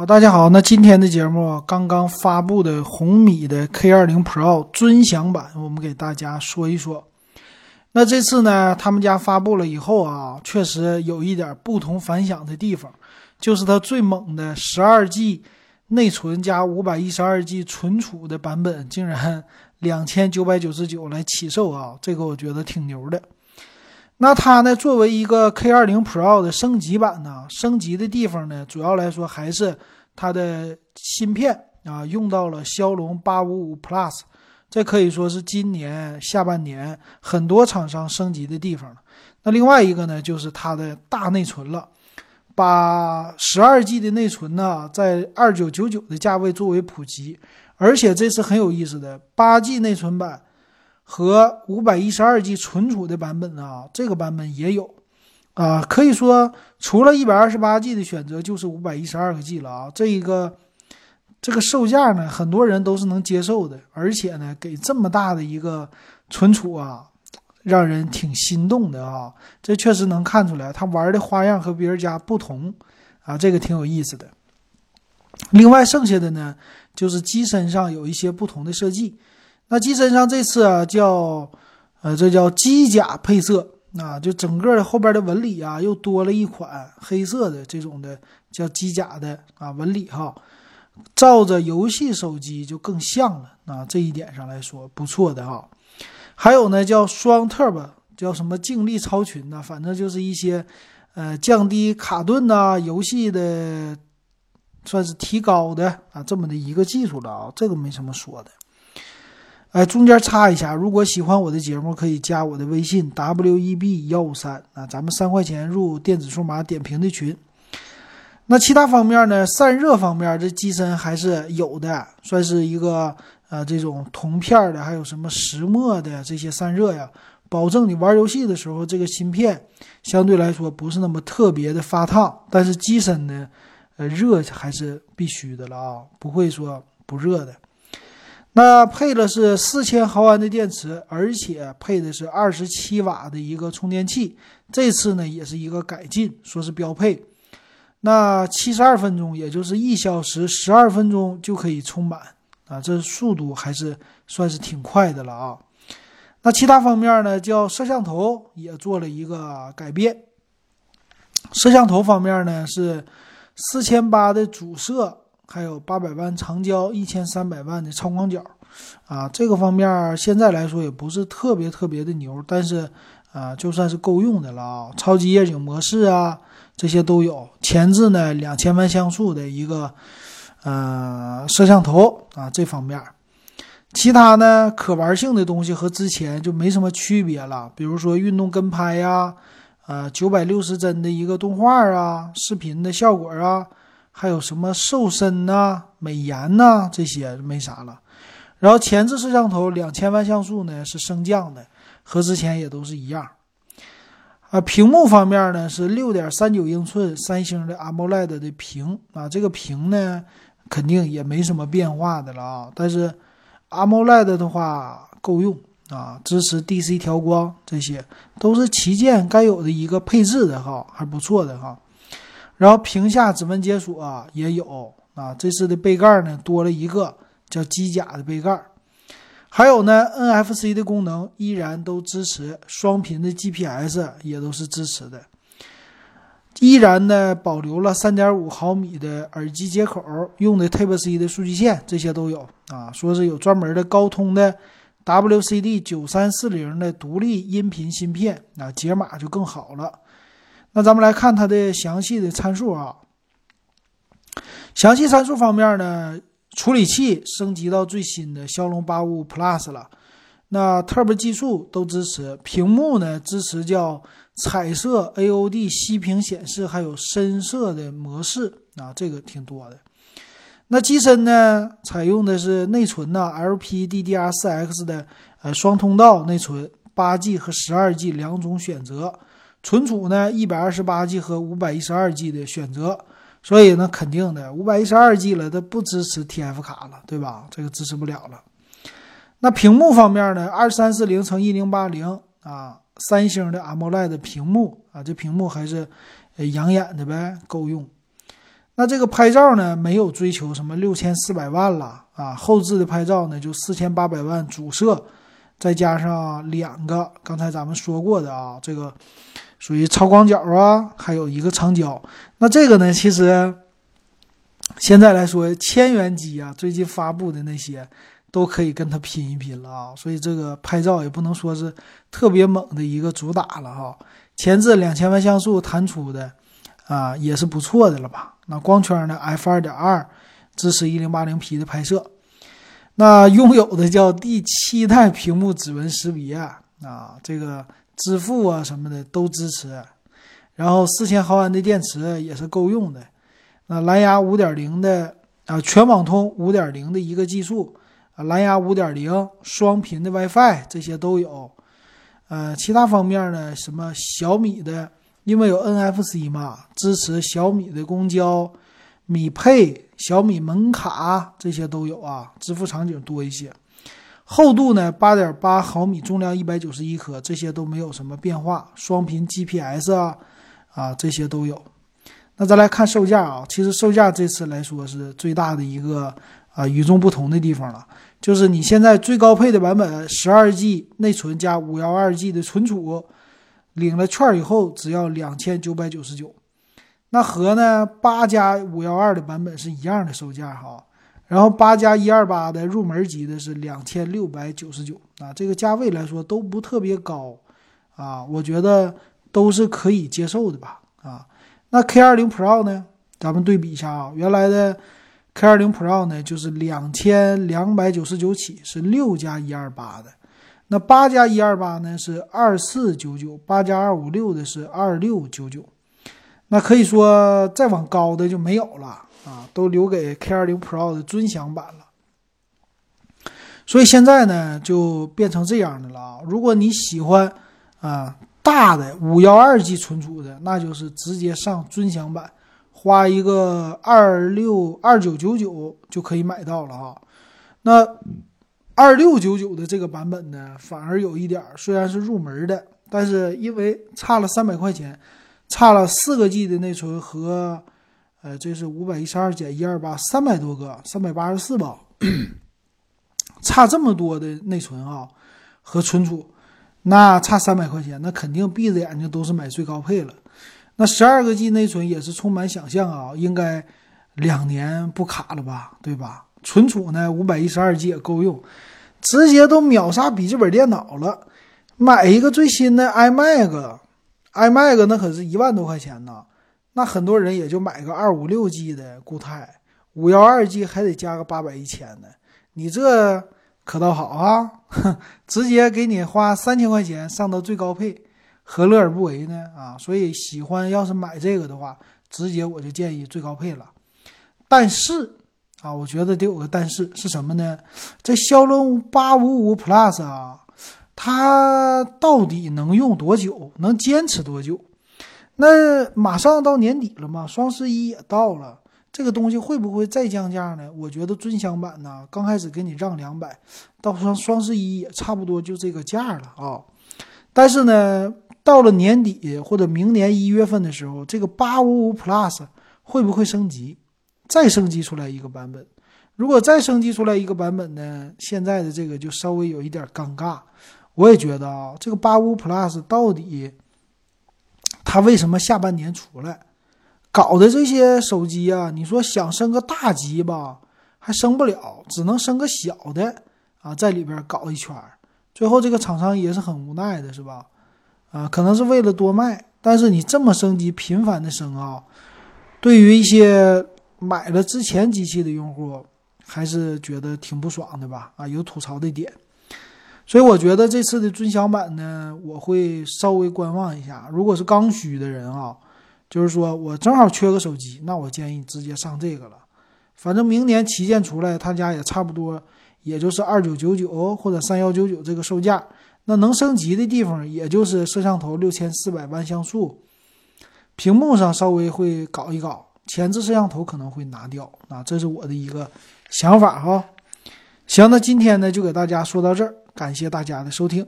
好，大家好。那今天的节目刚刚发布的红米的 K20 Pro 尊享版，我们给大家说一说。那这次呢，他们家发布了以后啊，确实有一点不同凡响的地方，就是它最猛的 12G 内存加 512G 存储的版本，竟然两千九百九十九来起售啊，这个我觉得挺牛的。那它呢，作为一个 K20 Pro 的升级版呢，升级的地方呢，主要来说还是它的芯片啊，用到了骁龙八五五 Plus，这可以说是今年下半年很多厂商升级的地方了。那另外一个呢，就是它的大内存了，把十二 G 的内存呢，在二九九九的价位作为普及，而且这次很有意思的八 G 内存版。和五百一十二 G 存储的版本啊，这个版本也有，啊，可以说除了一百二十八 G 的选择，就是五百一十二个 G 了啊。这一个这个售价呢，很多人都是能接受的，而且呢，给这么大的一个存储啊，让人挺心动的啊。这确实能看出来，他玩的花样和别人家不同啊，这个挺有意思的。另外剩下的呢，就是机身上有一些不同的设计。那机身上这次啊叫，呃，这叫机甲配色啊，就整个的后边的纹理啊又多了一款黑色的这种的叫机甲的啊纹理哈，照着游戏手机就更像了啊，这一点上来说不错的哈。还有呢叫双 Turbo，叫什么静力超群呐，反正就是一些呃降低卡顿呐，游戏的算是提高的啊这么的一个技术了啊，这个没什么说的。哎，中间插一下，如果喜欢我的节目，可以加我的微信 w e b 幺五三啊，咱们三块钱入电子数码点评的群。那其他方面呢？散热方面，这机身还是有的，算是一个呃这种铜片的，还有什么石墨的这些散热呀，保证你玩游戏的时候，这个芯片相对来说不是那么特别的发烫。但是机身呢，呃，热还是必须的了啊，不会说不热的。那配的是四千毫安的电池，而且配的是二十七瓦的一个充电器。这次呢也是一个改进，说是标配。那七十二分钟，也就是一小时十二分钟就可以充满啊，这速度还是算是挺快的了啊。那其他方面呢，叫摄像头也做了一个改变。摄像头方面呢是四千八的主摄。还有八百万长焦，一千三百万的超广角，啊，这个方面现在来说也不是特别特别的牛，但是啊，就算是够用的了啊。超级夜景模式啊，这些都有。前置呢，两千万像素的一个呃摄像头啊，这方面，其他呢可玩性的东西和之前就没什么区别了。比如说运动跟拍呀，呃，九百六十帧的一个动画啊，视频的效果啊。还有什么瘦身呐、美颜呐，这些没啥了。然后前置摄像头两千万像素呢是升降的，和之前也都是一样。啊，屏幕方面呢是六点三九英寸三星的 AMOLED 的屏啊，这个屏呢肯定也没什么变化的了啊。但是 AMOLED 的话够用啊，支持 DC 调光，这些都是旗舰该有的一个配置的哈，还不错的哈。然后屏下指纹解锁啊也有。啊，这次的杯盖呢多了一个叫机甲的杯盖，还有呢 NFC 的功能依然都支持，双频的 GPS 也都是支持的，依然呢保留了3.5毫米的耳机接口，用的 Type C 的数据线这些都有。啊，说是有专门的高通的 WCD 9340的独立音频芯片啊，解码就更好了。那咱们来看它的详细的参数啊。详细参数方面呢，处理器升级到最新的骁龙八五五 Plus 了。那 Turbo 技术都支持，屏幕呢支持叫彩色 AOD 息屏显示，还有深色的模式啊，这个挺多的。那机身呢，采用的是内存呢 LPDDR4X 的呃双通道内存，八 G 和十二 G 两种选择。存储呢，一百二十八 G 和五百一十二 G 的选择，所以呢，肯定的，五百一十二 G 了，它不支持 TF 卡了，对吧？这个支持不了了。那屏幕方面呢，二三四零乘一零八零啊，三星的 AMOLED 屏幕啊，这屏幕还是养眼的呗，够用。那这个拍照呢，没有追求什么六千四百万了啊，后置的拍照呢就四千八百万主摄，再加上两个刚才咱们说过的啊，这个属于超广角啊，还有一个长焦。那这个呢，其实现在来说，千元机啊，最近发布的那些都可以跟它拼一拼了啊，所以这个拍照也不能说是特别猛的一个主打了哈。前置两千万像素弹出的啊，也是不错的了吧？那光圈呢？f 二点二，支持一零八零 P 的拍摄。那拥有的叫第七代屏幕指纹识别啊，这个支付啊什么的都支持。然后四千毫安的电池也是够用的。那蓝牙五点零的啊，全网通五点零的一个技术啊，蓝牙五点零双频的 WiFi 这些都有。呃，其他方面呢？什么小米的，因为有 NFC 嘛，支持小米的公交、米配、小米门卡这些都有啊，支付场景多一些。厚度呢，八点八毫米，重量一百九十一克，这些都没有什么变化。双频 GPS 啊，啊这些都有。那再来看售价啊，其实售价这次来说是最大的一个啊与众不同的地方了。就是你现在最高配的版本，十二 G 内存加五幺二 G 的存储，领了券以后只要两千九百九十九，那和呢八加五幺二的版本是一样的售价哈。然后八加一二八的入门级的是两千六百九十九啊，这个价位来说都不特别高啊，我觉得都是可以接受的吧啊。那 K 二零 Pro 呢，咱们对比一下啊，原来的。K 二零 Pro 呢，就是两千两百九十九起，是六加一二八的；那八加一二八呢是二四九九，八加二五六的是二六九九。那可以说再往高的就没有了啊，都留给 K 二零 Pro 的尊享版了。所以现在呢，就变成这样的了啊。如果你喜欢啊大的五幺二 G 存储的，那就是直接上尊享版。花一个二六二九九九就可以买到了哈，那二六九九的这个版本呢，反而有一点，虽然是入门的，但是因为差了三百块钱，差了四个 G 的内存和，呃，这是五百一十二减一二八，三百多个，三百八十四吧，差这么多的内存啊和存储，那差三百块钱，那肯定闭着眼睛都是买最高配了。那十二个 G 内存也是充满想象啊，应该两年不卡了吧，对吧？存储呢，五百一十二 G 也够用，直接都秒杀笔记本电脑了。买一个最新的 iMac，iMac 那可是一万多块钱呢，那很多人也就买个二五六 G 的固态，五幺二 G 还得加个八百一千的，你这可倒好啊，直接给你花三千块钱上到最高配。何乐而不为呢？啊，所以喜欢要是买这个的话，直接我就建议最高配了。但是啊，我觉得得有个但是是什么呢？这骁龙八五五 Plus 啊，它到底能用多久？能坚持多久？那马上到年底了嘛，双十一也到了，这个东西会不会再降价呢？我觉得尊享版呢，刚开始给你让两百，到双双十一也差不多就这个价了啊。但是呢？到了年底或者明年一月份的时候，这个八五五 Plus 会不会升级？再升级出来一个版本？如果再升级出来一个版本呢？现在的这个就稍微有一点尴尬。我也觉得啊，这个八五 Plus 到底它为什么下半年出来？搞的这些手机啊，你说想升个大级吧，还升不了，只能升个小的啊，在里边搞一圈最后这个厂商也是很无奈的，是吧？啊，可能是为了多卖，但是你这么升级频繁的升啊，对于一些买了之前机器的用户，还是觉得挺不爽的吧？啊，有吐槽的点，所以我觉得这次的尊享版呢，我会稍微观望一下。如果是刚需的人啊，就是说我正好缺个手机，那我建议直接上这个了。反正明年旗舰出来，他家也差不多，也就是二九九九或者三幺九九这个售价。那能升级的地方，也就是摄像头六千四百万像素，屏幕上稍微会搞一搞，前置摄像头可能会拿掉啊，这是我的一个想法哈。行，那今天呢就给大家说到这儿，感谢大家的收听。